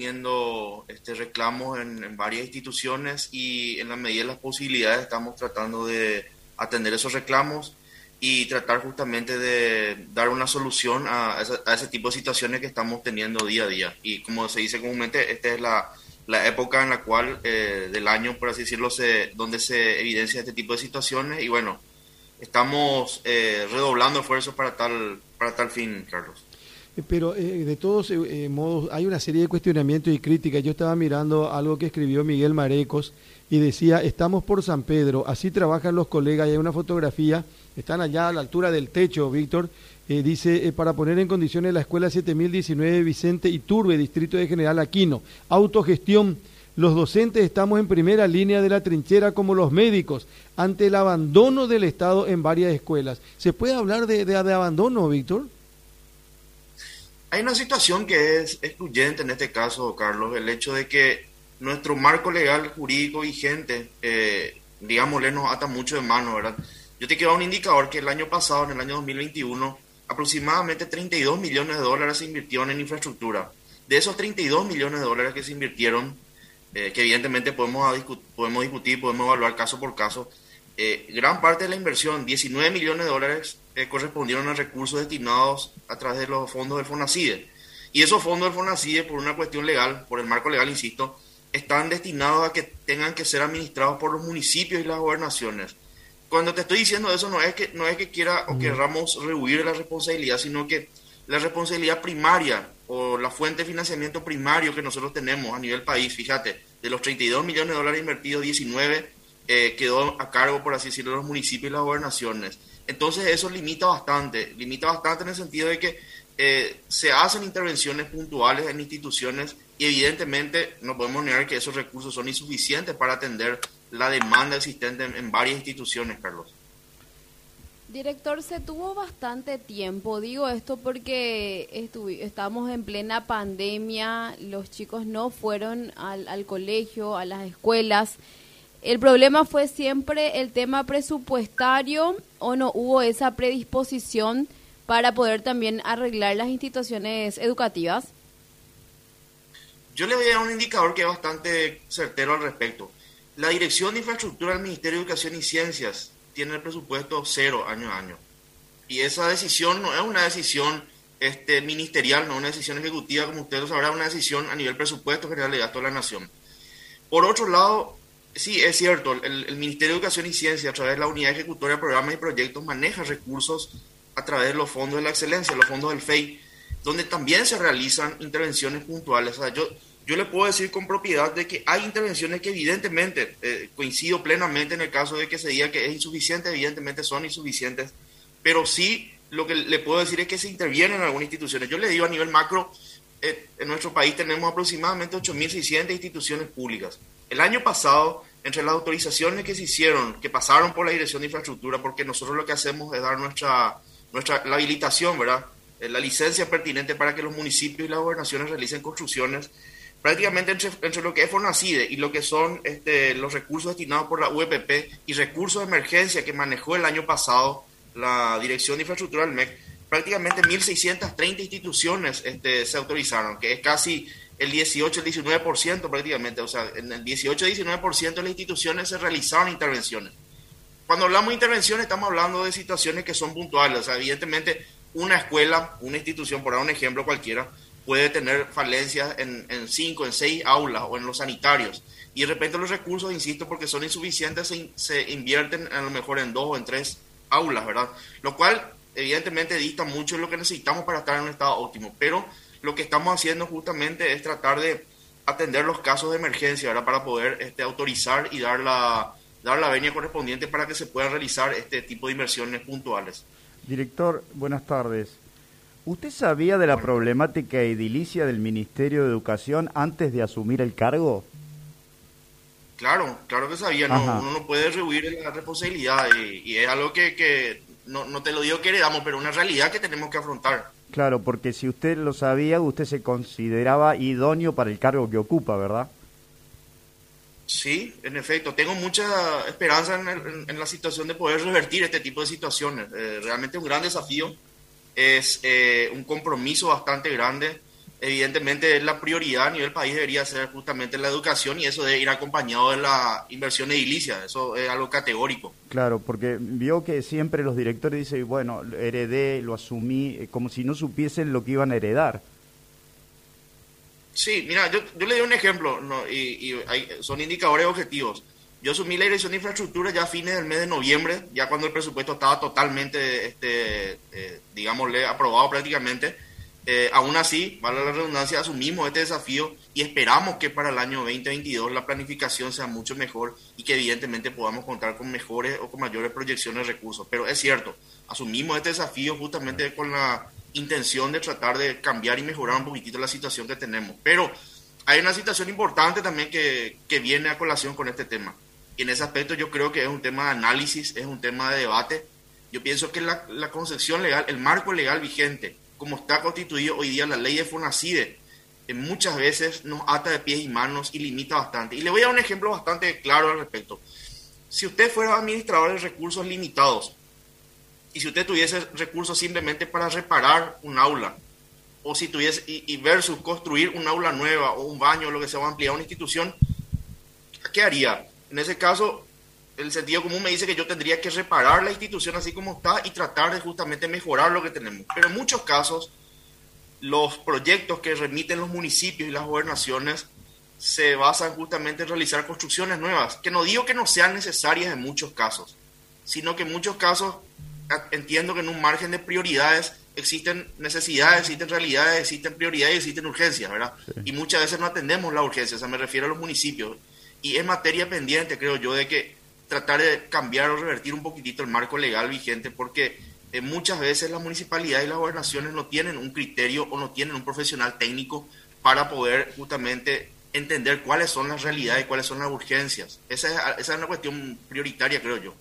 teniendo este, reclamos en, varias instituciones y en la medida de las posibilidades estamos tratando de atender esos reclamos y tratar justamente de dar una solución a, ese tipo de situaciones que estamos teniendo día a día. Y como se dice comúnmente, esta es la, la época en la cual eh, del año, por así decirlo, se, donde se evidencia este tipo de situaciones y bueno, estamos eh, redoblando esfuerzos para tal, para tal fin, Carlos. Eh, pero de todos modos hay una serie de cuestionamientos y críticas. Yo estaba mirando algo que escribió Miguel Marecos y decía, estamos por San Pedro, así trabajan los colegas y hay una fotografía están allá a la altura del techo, Víctor. Eh, dice, eh, para poner en condiciones la Escuela 7019 Vicente Iturbe, Distrito de General Aquino. Autogestión. Los docentes estamos en primera línea de la trinchera como los médicos ante el abandono del Estado en varias escuelas. ¿Se puede hablar de, de, abandono, Víctor? Hay una situación que es excluyente en este caso, Carlos, el hecho de que nuestro marco legal jurídico vigente, eh, digámosle, nos ata mucho de mano, ¿verdad? Yo te quiero dar un indicador que el año pasado, en el año 2021, aproximadamente 32 millones de dólares se invirtieron en infraestructura. De esos 32 millones de dólares que se invirtieron, eh, que evidentemente podemos, podemos discutir, podemos evaluar caso por caso, eh, gran parte de la inversión, 19 millones de dólares, eh, correspondieron a recursos destinados a través de los fondos del FONACIDE. Y esos fondos del FONACIDE, por una cuestión legal, por el marco legal, insisto, están destinados a que tengan que ser administrados por los municipios y las gobernaciones cuando te estoy diciendo eso no es que no es que quiera o querramos rehuir la responsabilidad, sino que la responsabilidad primaria o la fuente de financiamiento primario que nosotros tenemos a nivel país, fíjate, de los 32 millones de dólares invertidos, 19 eh, quedó a cargo, por así decirlo, de los municipios y las gobernaciones. Entonces eso limita bastante, limita bastante en el sentido de que eh, se hacen intervenciones puntuales en instituciones y evidentemente no podemos negar que esos recursos son insuficientes para atender la demanda existente en, varias instituciones, Carlos. Director, se tuvo bastante tiempo, digo esto porque estamos en plena pandemia, los chicos no fueron al, al colegio, a las escuelas. El problema fue siempre el tema presupuestario o no hubo esa predisposición para poder también arreglar las instituciones educativas. Yo le voy a dar un indicador que es bastante certero al respecto. La Dirección de Infraestructura del Ministerio de Educación y Ciencias tiene el presupuesto cero año a año. Y esa decisión no es una decisión este, ministerial, no es una decisión ejecutiva, como ustedes lo sabrán, una decisión a nivel presupuesto general de gasto de la nación. Por otro lado, sí, es cierto, el, Ministerio de Educación y Ciencia, a través de la Unidad Ejecutoria de Programas y Proyectos, maneja recursos a través de los fondos de la excelencia, los fondos del FEI, donde también se realizan intervenciones puntuales. Yo, yo le puedo decir con propiedad de que hay intervenciones que evidentemente, eh, coincido plenamente en el caso de que se diga que es insuficiente, evidentemente son insuficientes, pero sí lo que le puedo decir es que se intervienen en algunas instituciones. Yo le digo a nivel macro, eh, en nuestro país tenemos aproximadamente 8.600 instituciones públicas. El año pasado, entre las autorizaciones que se hicieron, que pasaron por la Dirección de Infraestructura, porque nosotros lo que hacemos es dar nuestra, nuestra la habilitación, ¿verdad? Eh, la licencia pertinente para que los municipios y las gobernaciones realicen construcciones prácticamente entre, lo que es FONACIDE y lo que son este, los recursos destinados por la UEPP y recursos de emergencia que manejó el año pasado la Dirección de Infraestructura del MEC, prácticamente 1.630 instituciones este, se autorizaron, que es casi el 18, el 19% prácticamente, o sea, en el 18, 19% de las instituciones se realizaron intervenciones. Cuando hablamos de intervenciones estamos hablando de situaciones que son puntuales, o sea, evidentemente una escuela, una institución, por dar un ejemplo cualquiera, puede tener falencias en, cinco, en seis aulas o en los sanitarios. Y de repente los recursos, insisto, porque son insuficientes, se, se invierten a lo mejor en dos o en tres aulas, ¿verdad? Lo cual evidentemente dista mucho de lo que necesitamos para estar en un estado óptimo. Pero lo que estamos haciendo justamente es tratar de atender los casos de emergencia, ¿verdad? Para poder este, autorizar y dar la, dar la venia correspondiente para que se puedan realizar este tipo de inversiones puntuales. Director, buenas tardes. ¿Usted sabía de la problemática edilicia del Ministerio de Educación antes de asumir el cargo? Claro, claro que sabía. uno no puede rehuir la responsabilidad y, es algo que, no, no, te lo digo que heredamos, pero una realidad que tenemos que afrontar. Claro, porque si usted lo sabía, usted se consideraba idóneo para el cargo que ocupa, ¿verdad? Sí, en efecto. Tengo mucha esperanza en, la situación de poder revertir este tipo de situaciones. Eh, realmente un gran desafío es eh, un compromiso bastante grande evidentemente la prioridad a nivel país debería ser justamente la educación y eso debe ir acompañado de la inversión edilicia, eso es algo categórico. Claro, porque vio que siempre los directores dicen, bueno, heredé, lo asumí, eh, como si no supiesen lo que iban a heredar. Sí, mira, yo, yo le doy un ejemplo, y, son indicadores objetivos. Yo asumí la dirección de infraestructura ya a fines del mes de noviembre, ya cuando el presupuesto estaba totalmente, este, eh, digámosle, aprobado prácticamente eh, aún así, vale la redundancia, asumimos este desafío y esperamos que para el año 2022 la planificación sea mucho mejor y que evidentemente podamos contar con mejores o con mayores proyecciones de recursos. Pero es cierto, asumimos este desafío justamente con la intención de tratar de cambiar y mejorar un poquitito la situación que tenemos. Pero hay una situación importante también que, que viene a colación con este tema. Y en ese aspecto yo creo que es un tema de análisis, es un tema de debate. Yo pienso que la, la concepción legal, el marco legal vigente, como está constituido hoy día la ley de FONACIDE, muchas veces nos ata de pies y manos y limita bastante. Y le voy a dar un ejemplo bastante claro al respecto. Si usted fuera administrador de recursos limitados y si usted tuviese recursos simplemente para reparar un aula, o si tuviese, y, versus construir un aula nueva o un baño, lo que sea, o ampliar una institución, ¿qué haría? En ese caso, el sentido común me dice que yo tendría que reparar la institución así como está y tratar de justamente mejorar lo que tenemos. Pero en muchos casos, los proyectos que remiten los municipios y las gobernaciones se basan justamente en realizar construcciones nuevas, que no digo que no sean necesarias en muchos casos, sino que en muchos casos entiendo que en un margen de prioridades existen necesidades, existen realidades, existen prioridades y existen urgencias, ¿verdad? Y muchas veces no atendemos la urgencia, o sea, me refiero a los municipios. Y es materia pendiente, creo yo, de que tratar de cambiar o revertir un poquitito el marco legal vigente porque eh, muchas veces las municipalidades y las gobernaciones no tienen un criterio o no tienen un profesional técnico para poder justamente entender cuáles son las realidades y cuáles son las urgencias. Esa es, esa es una cuestión prioritaria, creo yo.